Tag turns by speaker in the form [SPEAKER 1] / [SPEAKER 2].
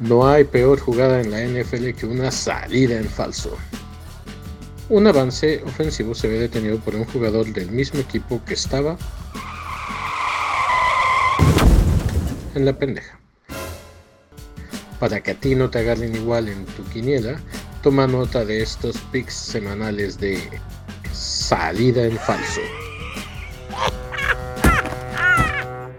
[SPEAKER 1] No hay peor jugada en la NFL que una salida en falso. Un avance ofensivo se ve detenido por un jugador del mismo equipo que estaba en la pendeja. Para que a ti no te agarren igual en tu quiniela, toma nota de estos picks semanales de salida en falso.